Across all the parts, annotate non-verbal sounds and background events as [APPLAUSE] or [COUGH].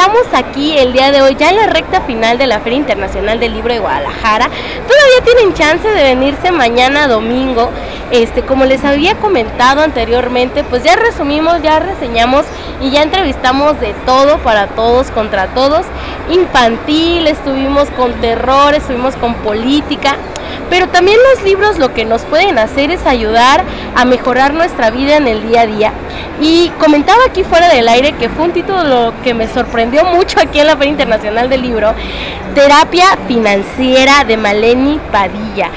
estamos aquí el día de hoy, ya en la recta final de la Feria Internacional del Libro de Guadalajara. Todavía tienen chance de venirse mañana domingo. Este, como les había comentado anteriormente, pues ya resumimos, ya reseñamos y ya entrevistamos de todo para todos contra todos. Infantil, estuvimos con terror, estuvimos con política. Pero también los libros lo que nos pueden hacer es ayudar a mejorar nuestra vida en el día a día. Y comentaba aquí fuera del aire que fue un título que me sorprendió mucho aquí en la Feria Internacional del Libro, Terapia Financiera de Maleni Padilla.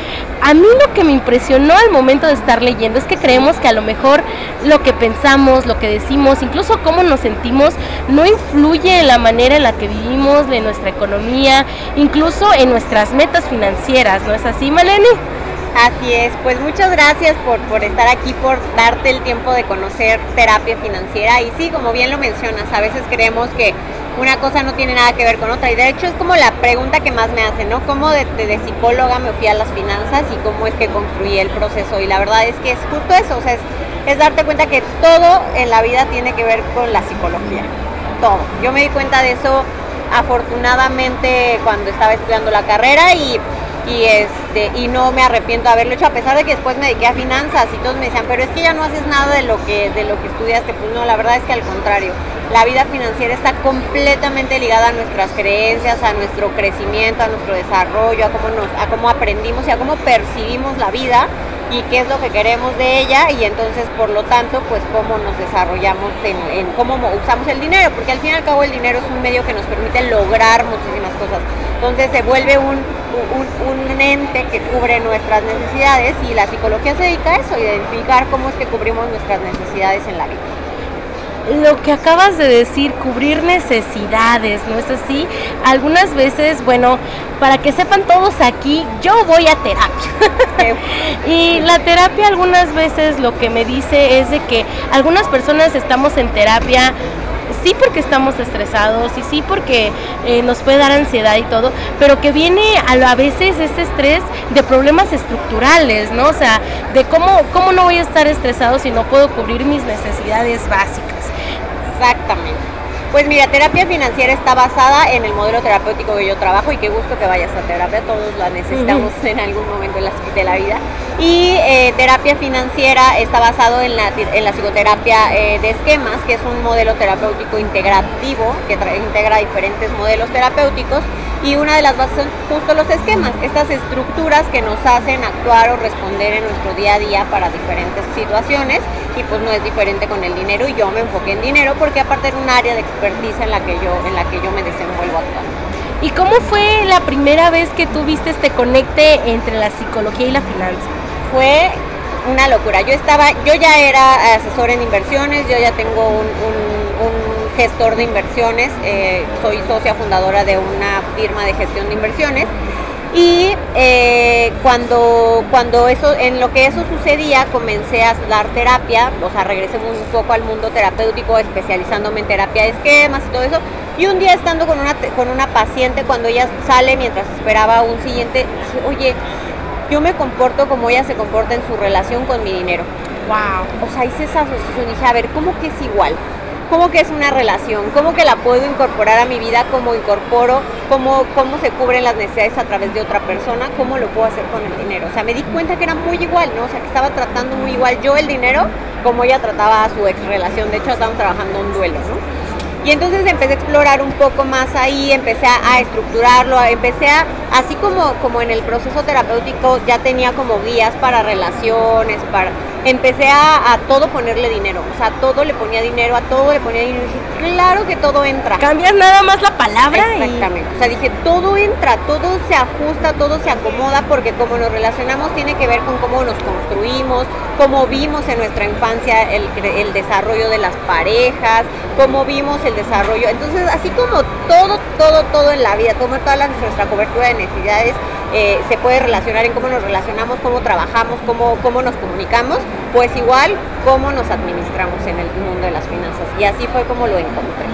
A mí lo que me impresionó al momento de estar leyendo es que creemos que a lo mejor lo que pensamos, lo que decimos, incluso cómo nos sentimos, no influye en la manera en la que vivimos, en nuestra economía, incluso en nuestras metas financieras, ¿no es así, Maleni? Así es, pues muchas gracias por, por estar aquí, por darte el tiempo de conocer terapia financiera. Y sí, como bien lo mencionas, a veces creemos que una cosa no tiene nada que ver con otra. Y de hecho es como la pregunta que más me hacen, ¿no? ¿Cómo de, psicóloga me fui a las finanzas y cómo es que construí el proceso? Y la verdad es que es justo eso, o sea, es, es darte cuenta que todo en la vida tiene que ver con la psicología. Todo. Yo me di cuenta de eso afortunadamente cuando estaba estudiando la carrera y y este y no me arrepiento de haberlo hecho a pesar de que después me dediqué a finanzas y todos me decían pero es que ya no haces nada de lo que de lo que estudiaste pues no la verdad es que al contrario la vida financiera está completamente ligada a nuestras creencias a nuestro crecimiento a nuestro desarrollo a cómo nos a cómo aprendimos y a cómo percibimos la vida y qué es lo que queremos de ella y entonces por lo tanto pues cómo nos desarrollamos en, en cómo usamos el dinero porque al fin y al cabo el dinero es un medio que nos permite lograr muchísimas cosas. Entonces se vuelve un un, ente que cubre nuestras necesidades y la psicología se dedica a eso, identificar cómo es que cubrimos nuestras necesidades en la vida lo que acabas de decir, cubrir necesidades, ¿no es así? Algunas veces, bueno, para que sepan todos aquí, yo voy a terapia. [LAUGHS] y la terapia algunas veces lo que me dice es de que algunas personas estamos en terapia sí porque estamos estresados y sí porque eh, nos puede dar ansiedad y todo, pero que viene a, a veces este estrés de problemas estructurales, ¿no? O sea, de cómo, cómo no voy a estar estresado si no puedo cubrir mis necesidades básicas. Exactamente. Pues mira, terapia financiera está basada en el modelo terapéutico que yo trabajo y qué gusto que vayas a terapia, todos la necesitamos en algún momento de la, de la vida. Y eh, terapia financiera está basado en la, en la psicoterapia eh, de esquemas, que es un modelo terapéutico integrativo que integra diferentes modelos terapéuticos y una de las bases son justo los esquemas, estas estructuras que nos hacen actuar o responder en nuestro día a día para diferentes situaciones y pues no es diferente con el dinero y yo me enfoqué en dinero porque aparte era un área de expertise en la que yo, en la que yo me desenvuelvo actualmente. ¿Y cómo fue la primera vez que tú viste este conecte entre la psicología y la finanza? Fue una locura. Yo estaba, yo ya era asesor en inversiones, yo ya tengo un, gestor de inversiones, eh, soy socia fundadora de una firma de gestión de inversiones y eh, cuando, cuando eso, en lo que eso sucedía, comencé a dar terapia, o sea, regresé un poco al mundo terapéutico, especializándome en terapia de esquemas y todo eso. Y un día estando con una, con una paciente, cuando ella sale mientras esperaba un siguiente, oye, yo me comporto como ella se comporta en su relación con mi dinero. Wow. O sea, hice esa asociación y dije, a ver, ¿cómo que es igual? Cómo que es una relación, cómo que la puedo incorporar a mi vida, cómo incorporo, cómo, cómo se cubren las necesidades a través de otra persona, cómo lo puedo hacer con el dinero. O sea, me di cuenta que era muy igual, ¿no? O sea, que estaba tratando muy igual yo el dinero como ella trataba a su ex relación. De hecho, estábamos trabajando un duelo, ¿no? Y entonces empecé a explorar un poco más ahí, empecé a, estructurarlo, empecé a, así como, como en el proceso terapéutico ya tenía como guías para relaciones, para empecé a, todo ponerle dinero, o sea, todo le ponía dinero, a todo le ponía dinero. Y dije, claro que todo entra. Cambias nada más la palabra. Exactamente. O sea, dije, todo entra, todo se ajusta, todo se acomoda, porque como nos relacionamos tiene que ver con cómo nos construimos, cómo vimos en nuestra infancia el, el desarrollo de las parejas, cómo vimos el desarrollo. Entonces, así como todo, todo, todo en la vida, como toda nuestra cobertura de necesidades, eh, se puede relacionar en cómo nos relacionamos, cómo trabajamos, cómo, cómo nos comunicamos, pues igual cómo nos administramos en el mundo de las finanzas. Y así fue como lo encontré.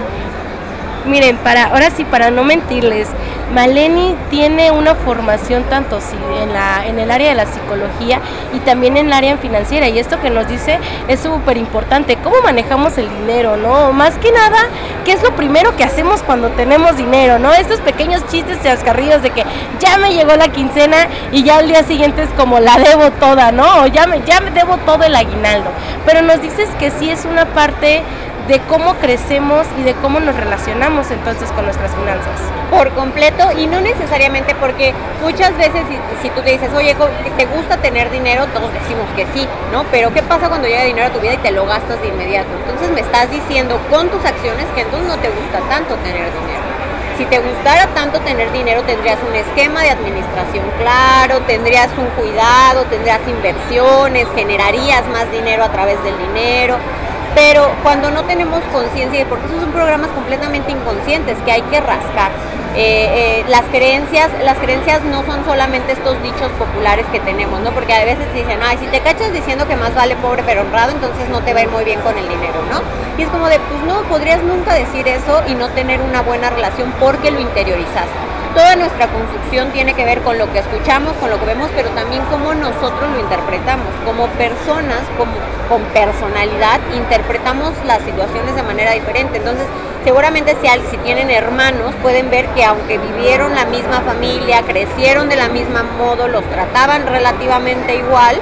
Miren, para ahora sí, para no mentirles, Maleni tiene una formación tanto en, la, en el área de la psicología y también en el área financiera. Y esto que nos dice es súper importante. ¿Cómo manejamos el dinero, no? Más que nada, ¿qué es lo primero que hacemos cuando tenemos dinero, no? Estos pequeños chistes chascarrillos de que ya me llegó la quincena y ya al día siguiente es como la debo toda, ¿no? O ya me, ya me debo todo el aguinaldo. Pero nos dices que sí es una parte de cómo crecemos y de cómo nos relacionamos entonces con nuestras finanzas. Por completo y no necesariamente porque muchas veces si, tú te dices, oye, ¿te gusta tener dinero? Todos decimos que sí, ¿no? Pero ¿qué pasa cuando llega dinero a tu vida y te lo gastas de inmediato? Entonces me estás diciendo con tus acciones que entonces no te gusta tanto tener dinero. Si te gustara tanto tener dinero, tendrías un esquema de administración claro, tendrías un cuidado, tendrías inversiones, generarías más dinero a través del dinero pero cuando no tenemos conciencia, porque esos son programas completamente inconscientes que hay que rascar. Eh, eh, las creencias, las creencias no son solamente estos dichos populares que tenemos, ¿no? Porque a veces dicen, ay, si te cachas diciendo que más vale pobre pero honrado, entonces no te va muy bien con el dinero, ¿no? Y es como de, pues no, podrías nunca decir eso y no tener una buena relación porque lo interiorizaste toda nuestra construcción tiene que ver con lo que escuchamos, con lo que vemos, pero también cómo nosotros lo interpretamos. Como personas, como, con personalidad, interpretamos las situaciones de manera diferente. Entonces, seguramente si, si tienen hermanos, pueden ver que aunque vivieron la misma familia, crecieron de la misma modo, los trataban relativamente igual,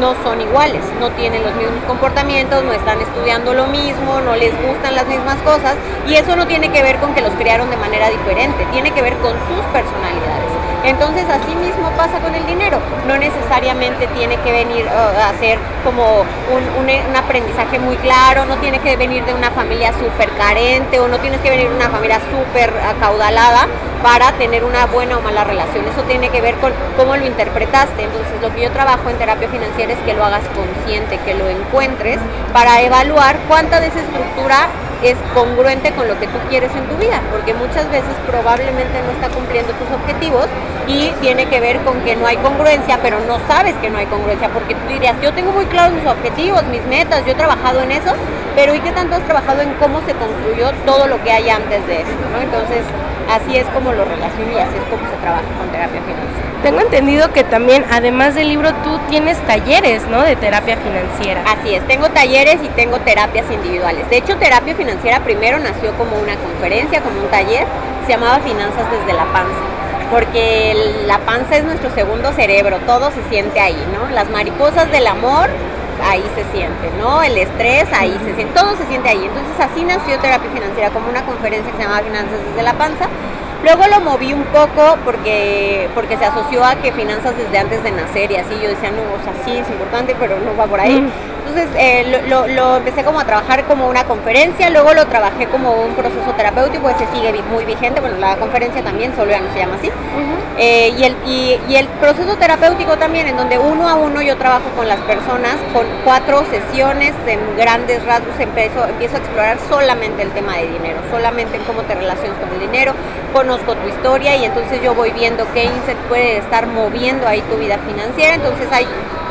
no son iguales, no tienen los mismos comportamientos, no están estudiando lo mismo, no les gustan las mismas cosas y eso no tiene que ver con que los criaron de manera diferente, tiene que ver con sus personalidades. Entonces así mismo pasa con el dinero, no necesariamente tiene que venir uh, a ser como un, un, aprendizaje muy claro, no tiene que venir de una familia súper carente o no tienes que venir de una familia súper acaudalada para tener una buena o mala relación. Eso tiene que ver con cómo lo interpretaste. Entonces lo que yo trabajo en terapia financiera es que lo hagas consciente, que lo encuentres para evaluar cuánta de esa estructura es congruente con lo que tú quieres en tu vida, porque muchas veces probablemente no está cumpliendo tus objetivos y tiene que ver con que no hay congruencia, pero no sabes que no hay congruencia, porque tú dirías, yo tengo muy claros mis objetivos, mis metas, yo he trabajado en eso, pero ¿y qué tanto has trabajado en cómo se construyó todo lo que hay antes de eso? ¿no? Entonces, así es como lo relaciono y así es como se trabaja con terapia financiera. Tengo entendido que también, además del libro, tú tienes talleres, ¿no? De terapia financiera. Así es, tengo talleres y tengo terapias individuales. De hecho, terapia financiera primero nació como una conferencia, como un taller, se llamaba Finanzas desde la panza porque la panza es nuestro segundo cerebro, todo se siente ahí, ¿no? Las mariposas del amor, ahí se siente, ¿no? El estrés, ahí se siente, todo se siente ahí. Entonces así nació terapia financiera como una conferencia que se llamaba Finanzas desde la panza Luego lo moví un poco porque, porque se asoció a que finanzas desde antes de nacer y así yo decía, no, o sea, sí es importante, pero no va por ahí. Entonces eh, lo, empecé como a trabajar como una conferencia, luego lo trabajé como un proceso terapéutico, ese sigue muy vigente, bueno, la conferencia también, solo ya no se llama así. Eh, y, el, y, el proceso terapéutico también, en donde uno a uno yo trabajo con las personas, con cuatro sesiones en grandes rasgos, empiezo, empiezo a explorar solamente el tema de dinero, solamente en cómo te relacionas con el dinero, conozco tu historia y entonces yo voy viendo qué inset puede estar moviendo ahí tu vida financiera, entonces hay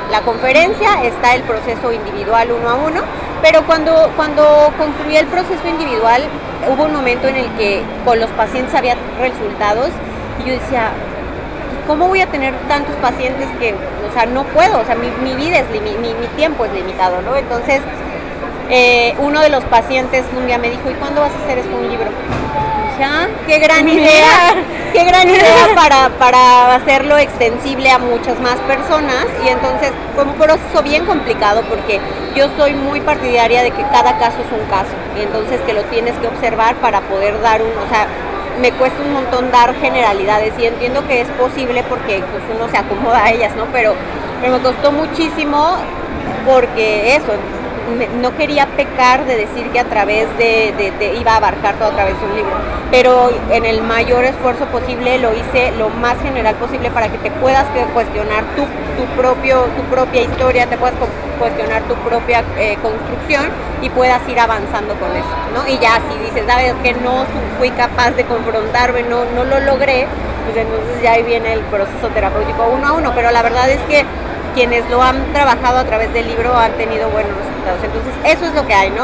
la conferencia, está el proceso individual uno a uno, pero cuando, cuando construí el proceso individual hubo un momento en el que con los pacientes había resultados y yo decía, ¿cómo voy a tener tantos pacientes que, o sea, no puedo, o sea, mi, vida es, mi, mi, tiempo es limitado, ¿no? Entonces, eh, uno de los pacientes un día me dijo, ¿y cuándo vas a hacer esto un libro? Qué gran idea, qué gran idea para, para hacerlo extensible a muchas más personas. Y entonces fue un proceso bien complicado porque yo soy muy partidaria de que cada caso es un caso. Y entonces que lo tienes que observar para poder dar un, o sea, me cuesta un montón dar generalidades. Y entiendo que es posible porque pues, uno se acomoda a ellas, ¿no? Pero, pero me costó muchísimo porque eso, no quería pecar de decir que a través de, iba a abarcar todo a través de un libro, pero en el mayor esfuerzo posible lo hice lo más general posible para que te puedas cuestionar tu, tu propio, tu propia historia, te puedas cuestionar tu propia eh, construcción y puedas ir avanzando con eso, ¿no? Y ya si dices, sabes que no fui capaz de confrontarme, no, no lo logré, pues entonces ya ahí viene el proceso terapéutico uno a uno, pero la verdad es que quienes lo han trabajado a través del libro han tenido buenos resultados. Entonces, eso es lo que hay, ¿no?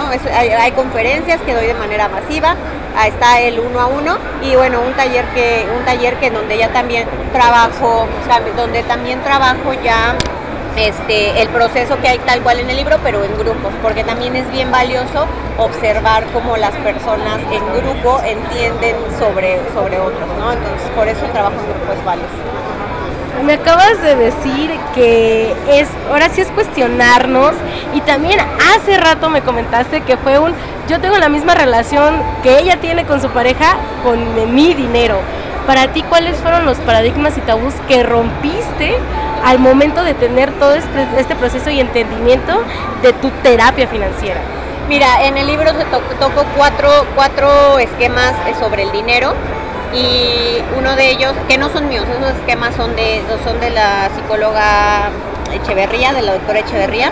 hay, conferencias que doy de manera masiva, está el uno a uno y bueno, un taller que un taller que donde ya también trabajo, donde también trabajo ya este, el proceso que hay tal cual en el libro, pero en grupos, porque también es bien valioso observar cómo las personas en grupo entienden sobre, sobre otros, ¿no? Entonces, por eso el trabajo en grupo es. Me acabas de decir que es, ahora sí es cuestionarnos y también hace rato me comentaste que fue un, yo tengo la misma relación que ella tiene con su pareja con mi dinero. Para ti, ¿cuáles fueron los paradigmas y tabús que rompiste al momento de tener todo este, este proceso y entendimiento de tu terapia financiera? Mira, en el libro se toco cuatro, cuatro esquemas sobre el dinero y uno de ellos, que no son míos, esos esquemas son de, son de la psicóloga Echeverría, de la doctora Echeverría,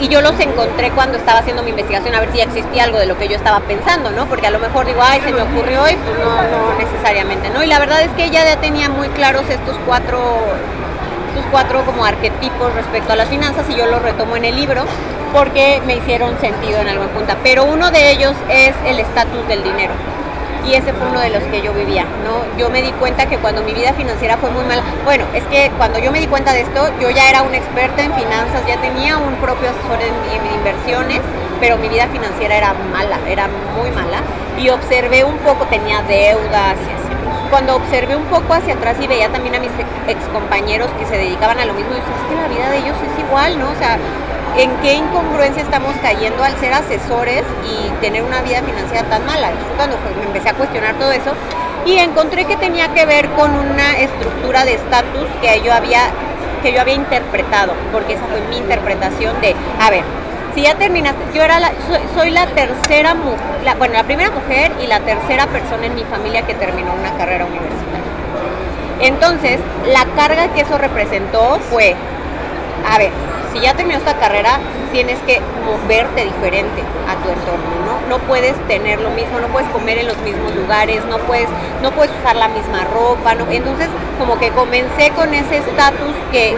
y yo los encontré cuando estaba haciendo mi investigación a ver si existía algo de lo que yo estaba pensando, ¿no? Porque a lo mejor digo, ay, se me ocurrió y pues no, no necesariamente, ¿no? Y la verdad es que ella ya tenía muy claros estos cuatro estos cuatro como arquetipos respecto a las finanzas y yo los retomo en el libro porque me hicieron sentido en alguna punta. Pero uno de ellos es el estatus del dinero y ese fue uno de los que yo vivía, ¿no? Yo me di cuenta que cuando mi vida financiera fue muy mala, bueno, es que cuando yo me di cuenta de esto, yo ya era una experta en finanzas, ya tenía un propio asesor en, inversiones, pero mi vida financiera era mala, era muy mala, y observé un poco, tenía deudas y así. Cuando observé un poco hacia atrás y veía también a mis ex compañeros que se dedicaban a lo mismo, dije, es que la vida de ellos es igual, ¿no? O sea, en qué incongruencia estamos cayendo al ser asesores y tener una vida financiera tan mala. cuando me empecé a cuestionar todo eso y encontré que tenía que ver con una estructura de estatus que yo había que yo había interpretado, porque esa fue mi interpretación de, a ver, si ya terminaste, yo era la, soy, la tercera mujer, bueno, la primera mujer y la tercera persona en mi familia que terminó una carrera universitaria. Entonces, la carga que eso representó fue, a ver, si ya terminó esta carrera, tienes que moverte diferente a tu entorno, ¿no? No puedes tener lo mismo, no puedes comer en los mismos lugares, no puedes, no puedes usar la misma ropa. Entonces, como que comencé con ese estatus que,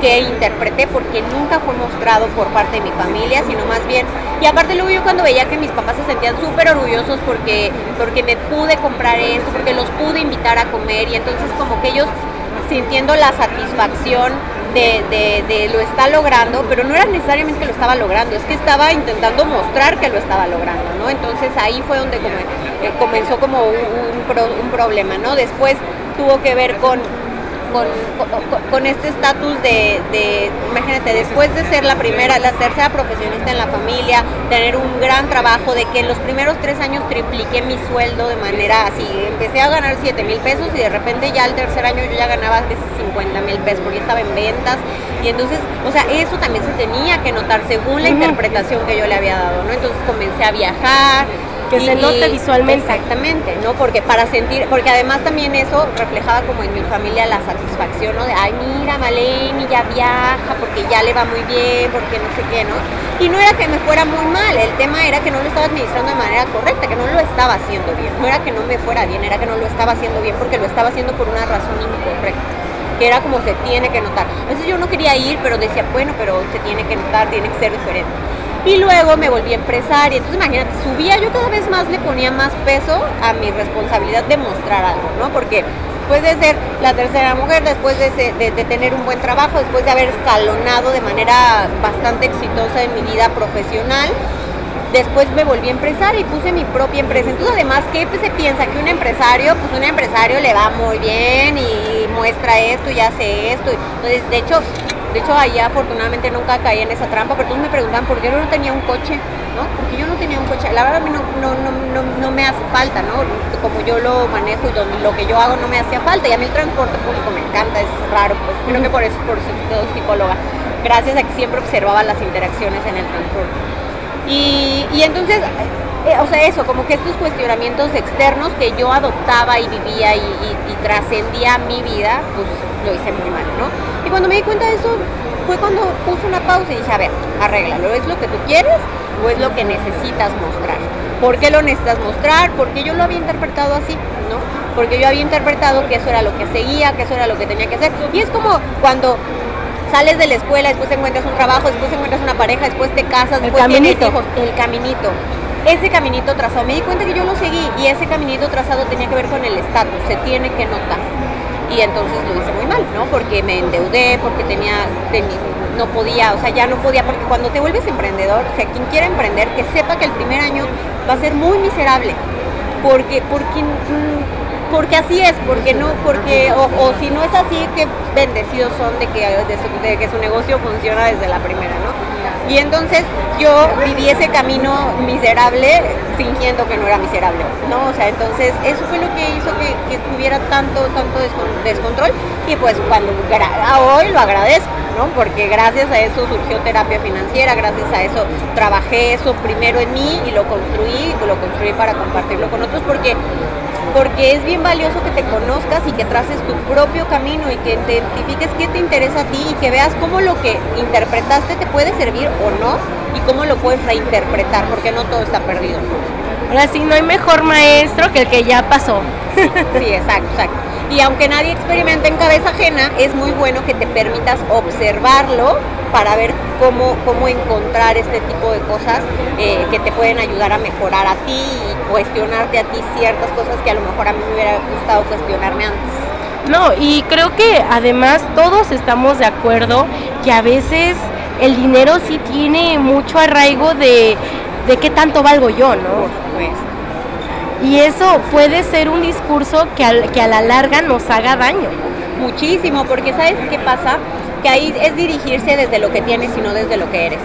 que, interpreté porque nunca fue mostrado por parte de mi familia, sino más bien, y aparte luego yo cuando veía que mis papás se sentían súper orgullosos porque, porque me pude comprar esto, porque los pude invitar a comer, y entonces como que ellos sintiendo la satisfacción de, lo está logrando, pero no era necesariamente que lo estaba logrando, es que estaba intentando mostrar que lo estaba logrando, ¿no? Entonces ahí fue donde eh, comenzó como un, un problema, ¿no? Después tuvo que ver con con, este estatus de, imagínate, después de ser la primera, la tercera profesionista en la familia, tener un gran trabajo, de que en los primeros tres años tripliqué mi sueldo de manera así, empecé a ganar 7 mil pesos y de repente ya el tercer año yo ya ganaba a veces 50 mil pesos porque estaba en ventas y entonces, o sea, eso también se tenía que notar según la interpretación que yo le había dado, ¿no? Entonces comencé a viajar, que se note visualmente. Exactamente, ¿no? Porque para sentir, porque además también eso reflejaba como en mi familia la satisfacción, ¿no? De, ay, mira, Maleni ya viaja porque ya le va muy bien, porque no sé qué, ¿no? Y no era que me fuera muy mal, el tema era que no lo estaba administrando de manera correcta, que no lo estaba haciendo bien. No era que no me fuera bien, era que no lo estaba haciendo bien porque lo estaba haciendo por una razón incorrecta que era como se tiene que notar. Entonces yo no quería ir, pero decía, bueno, pero se tiene que notar, tiene que ser diferente. Y luego me volví empresaria. Entonces imagínate, subía, yo cada vez más le ponía más peso a mi responsabilidad de mostrar algo, ¿no? Porque después de ser la tercera mujer, después de, de, tener un buen trabajo, después de haber escalonado de manera bastante exitosa en mi vida profesional, después me volví empresaria y puse mi propia empresa. Entonces, además, ¿qué se piensa? Que un empresario, pues un empresario le va muy bien y muestra esto y hace esto. Entonces, de hecho, de hecho, ahí afortunadamente nunca caí en esa trampa, pero todos me preguntan por qué yo no tenía un coche, ¿no? Porque yo no tenía un coche. La verdad a mí no, no, no, no, me hace falta, ¿no? Como yo lo manejo y lo, que yo hago no me hacía falta. Y a mí el transporte público me encanta, es raro, pues creo que por eso, por eso psicóloga. Gracias a que siempre observaba las interacciones en el transporte. Y, y entonces eh, o sea, eso, como que estos cuestionamientos externos que yo adoptaba y vivía y, y, y trascendía mi vida, pues lo hice muy mal, ¿no? Y cuando me di cuenta de eso, fue cuando puse una pausa y dije, a ver, arréglalo, ¿es lo que tú quieres o es lo que necesitas mostrar? ¿Por qué lo necesitas mostrar? Porque yo lo había interpretado así, ¿no? Porque yo había interpretado que eso era lo que seguía, que eso era lo que tenía que hacer. Y es como cuando sales de la escuela, después te encuentras un trabajo, después te encuentras una pareja, después te casas, después tienes hijos, el caminito. Ese caminito trazado, me di cuenta que yo lo seguí y ese caminito trazado tenía que ver con el estatus, se tiene que notar. Y entonces lo hice muy mal, ¿no? Porque me endeudé, porque tenía, no podía, o sea, ya no podía, porque cuando te vuelves emprendedor, o sea, quien quiera emprender, que sepa que el primer año va a ser muy miserable, porque, porque porque así es, porque no, porque, o, si no es así, que bendecidos son de que, de, que su negocio funciona desde la primera, ¿no? Y entonces yo viví ese camino miserable fingiendo que no era miserable, ¿no? O sea, entonces eso fue lo que hizo que, que tuviera tanto, tanto descontrol y pues cuando hoy lo agradezco, ¿no? Porque gracias a eso surgió terapia financiera, gracias a eso trabajé eso primero en mí y lo construí, lo construí para compartirlo con otros porque porque es bien valioso que te conozcas y que traces tu propio camino y que identifiques qué te interesa a ti y que veas cómo lo que interpretaste te puede servir o no y cómo lo puedes reinterpretar, porque no todo está perdido. Ahora sí, no hay mejor maestro que el que ya pasó. Sí, exacto, exacto. Y aunque nadie experimente en cabeza ajena, es muy bueno que te permitas observarlo para ver cómo, cómo encontrar este tipo de cosas eh, que te pueden ayudar a mejorar a ti y cuestionarte a ti ciertas cosas que a lo mejor a mí me hubiera gustado cuestionarme antes. No, y creo que además todos estamos de acuerdo que a veces el dinero sí tiene mucho arraigo de, de qué tanto valgo yo, ¿no? Y eso puede ser un discurso que, que a la larga nos haga daño. Muchísimo, porque ¿sabes qué pasa? que ahí es dirigirse desde lo que tienes y no desde lo que eres.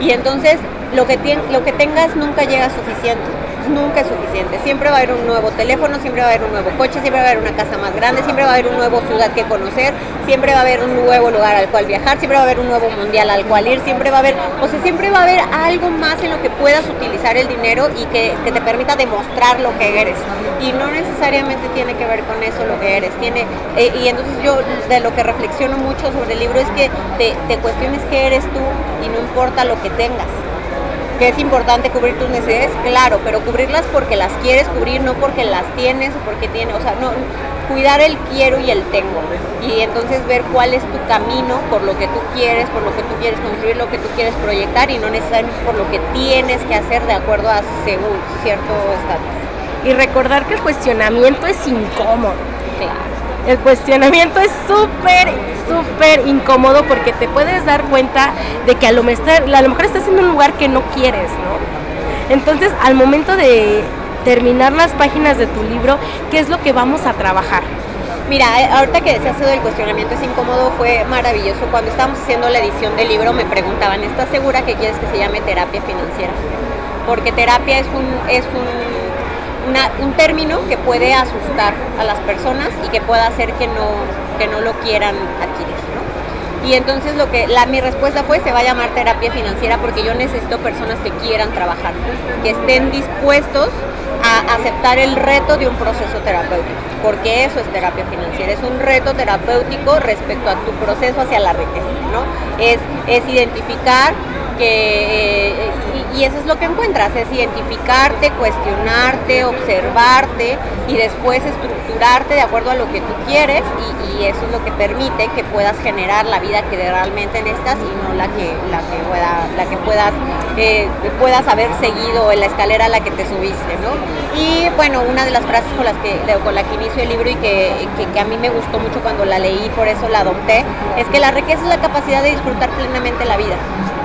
Y entonces lo que, lo que tengas nunca llega suficiente nunca es suficiente. Siempre va a haber un nuevo teléfono, siempre va a haber un nuevo coche, siempre va a haber una casa más grande, siempre va a haber un nuevo ciudad que conocer, siempre va a haber un nuevo lugar al cual viajar, siempre va a haber un nuevo mundial al cual ir, siempre va a haber, o sea, siempre va a haber algo más en lo que puedas utilizar el dinero y que, te permita demostrar lo que eres. Y no necesariamente tiene que ver con eso lo que eres. Tiene, eh, y entonces yo de lo que reflexiono mucho sobre el libro es que te cuestiones qué eres tú y no importa lo que tengas que es importante cubrir tus necesidades, claro, pero cubrirlas porque las quieres cubrir, no porque las tienes o porque tienes, o sea, no, cuidar el quiero y el tengo. Y entonces ver cuál es tu camino por lo que tú quieres, por lo que tú quieres construir, lo que tú quieres proyectar y no necesariamente por lo que tienes que hacer de acuerdo a según cierto estatus. Y recordar que el cuestionamiento es incómodo. El cuestionamiento es súper, súper incómodo porque te puedes dar cuenta de que a lo, mejor, estás en un lugar que no quieres, ¿no? Entonces, al momento de terminar las páginas de tu libro, ¿qué es lo que vamos a trabajar? Mira, eh, ahorita que decías del cuestionamiento es incómodo, fue maravilloso. Cuando estábamos haciendo la edición del libro me preguntaban, ¿estás segura que quieres que se llame terapia financiera? Porque terapia es un, es un un término que puede asustar a las personas y que pueda hacer que no, que no lo quieran adquirir. Y entonces lo que la, mi respuesta fue se va a llamar terapia financiera porque yo necesito personas que quieran trabajar, que estén dispuestos a aceptar el reto de un proceso terapéutico, porque eso es terapia financiera, es un reto terapéutico respecto a tu proceso hacia la riqueza, ¿no? Es, es identificar que, eh, y, eso es lo que encuentras, es identificarte, cuestionarte, observarte y después estructurarte de acuerdo a lo que tú quieres y, eso es lo que permite que puedas generar la vida que realmente necesitas y no la que, la que, pueda, la que puedas, eh, puedas haber seguido en la escalera a la que te subiste, ¿no? Y bueno, una de las frases con las que, con la que inicio el libro y que, que a mí me gustó mucho cuando la leí, por eso la adopté, es que la riqueza es la capacidad de disfrutar plenamente la vida.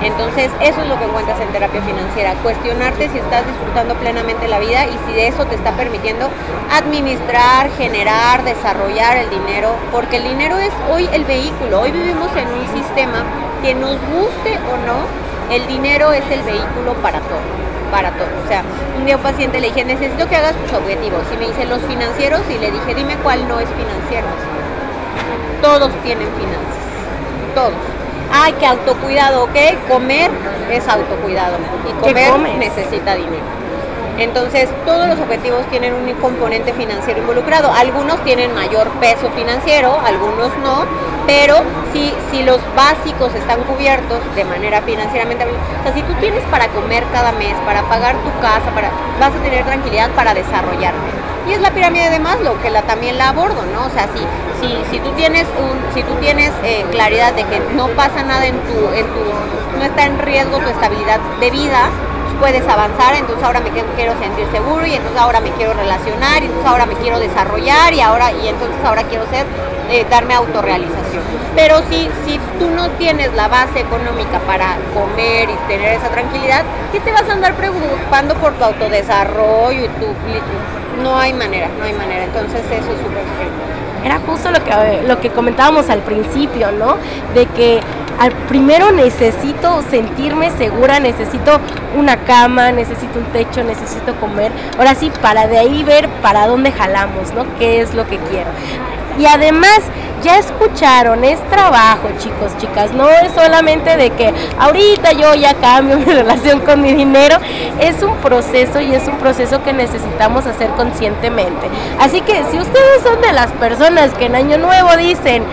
Entonces, eso es lo que encuentras en terapia financiera, cuestionarte si estás disfrutando plenamente la vida y si de eso te está permitiendo administrar, generar, desarrollar el dinero, porque el dinero es hoy el vehículo, hoy vivimos en un sistema que nos guste o no, el dinero es el vehículo para todo para todo. O sea, un día un paciente le dije, necesito que hagas tus objetivos. Y me dice, los financieros, y le dije, dime cuál no es financiero. Todos tienen finanzas, todos ay, que autocuidado, ok, comer es autocuidado y comer necesita dinero. Entonces, todos los objetivos tienen un componente financiero involucrado. Algunos tienen mayor peso financiero, algunos no, pero si, si los básicos están cubiertos de manera financieramente, o sea, si tú tienes para comer cada mes, para pagar tu casa, para, vas a tener tranquilidad para desarrollarte Y es la pirámide de Maslow, que la, también la abordo, ¿no? O sea, si, si, si tú tienes, un, si tú tienes eh, claridad de que no pasa nada en tu, en tu, no está en riesgo tu estabilidad de vida, puedes avanzar, entonces ahora me quiero sentir seguro y entonces ahora me quiero relacionar y entonces ahora me quiero desarrollar y ahora y entonces ahora quiero ser eh, darme autorrealización. Pero si, si tú no tienes la base económica para comer y tener esa tranquilidad, ¿qué te vas a andar preocupando por tu autodesarrollo y tu, no hay manera, no hay manera. Entonces eso es súper Era justo lo que, lo que comentábamos al principio, ¿no? De que al primero necesito sentirme segura, necesito una cama, necesito un techo, necesito comer. Ahora sí, para de ahí ver para dónde jalamos, ¿no? ¿Qué es lo que quiero? Y además, ya escucharon, es trabajo, chicos, chicas. No es solamente de que ahorita yo ya cambio [LAUGHS] mi relación con mi dinero. Es un proceso y es un proceso que necesitamos hacer conscientemente. Así que si ustedes son de las personas que en Año Nuevo dicen,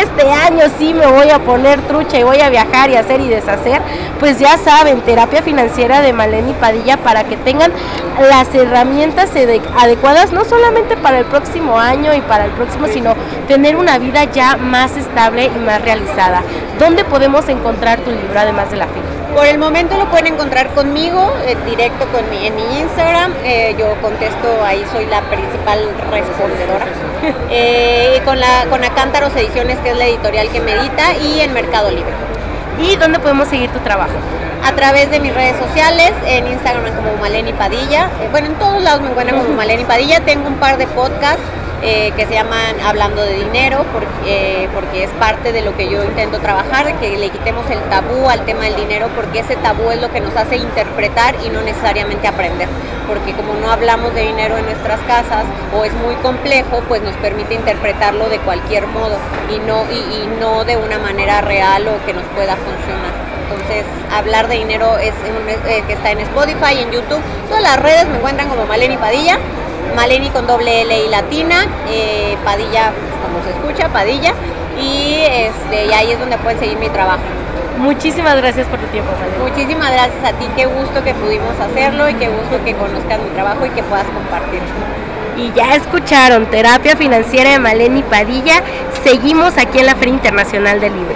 este año sí me voy a poner trucha y voy a viajar y hacer y deshacer, pues ya saben, terapia financiera de Maleni Padilla para que tengan las herramientas adecuadas, no solamente para el próximo año y para el próximo, sino tener una vida ya más estable y más realizada. ¿Dónde podemos encontrar tu libro además de la firma? Por el momento lo pueden encontrar conmigo, eh, directo con mi, en mi Instagram. Eh, yo contesto, ahí soy la principal respondedora. [LAUGHS] eh, con, la, con Acántaros Ediciones, que es la editorial que me edita, y en Mercado Libre. ¿Y dónde podemos seguir tu trabajo? A través de mis redes sociales, en Instagram como Maleni Padilla. Eh, bueno, en todos lados me encuentran como Maleni Padilla. Tengo un par de podcasts eh, que se llaman Hablando de Dinero, porque, eh, porque es parte de lo que yo intento trabajar, que le quitemos el tabú al tema del dinero, porque ese tabú es lo que nos hace interpretar y no necesariamente aprender, porque como no hablamos de dinero en nuestras casas o es muy complejo, pues nos permite interpretarlo de cualquier modo y no, y, no de una manera real o que nos pueda funcionar. Entonces, hablar de dinero es eh, que está en Spotify, en YouTube, todas las redes me encuentran como Maleni Padilla Maleni con doble L y latina, eh, Padilla, como se escucha, Padilla, y, este, y ahí es donde pueden seguir mi trabajo. Muchísimas gracias por tu tiempo, Maleni. Muchísimas gracias a ti, qué gusto que pudimos hacerlo y qué gusto que conozcan mi trabajo y que puedas compartir. Y ya escucharon, terapia financiera de Maleni Padilla. Seguimos aquí en la Feria Internacional del Libro.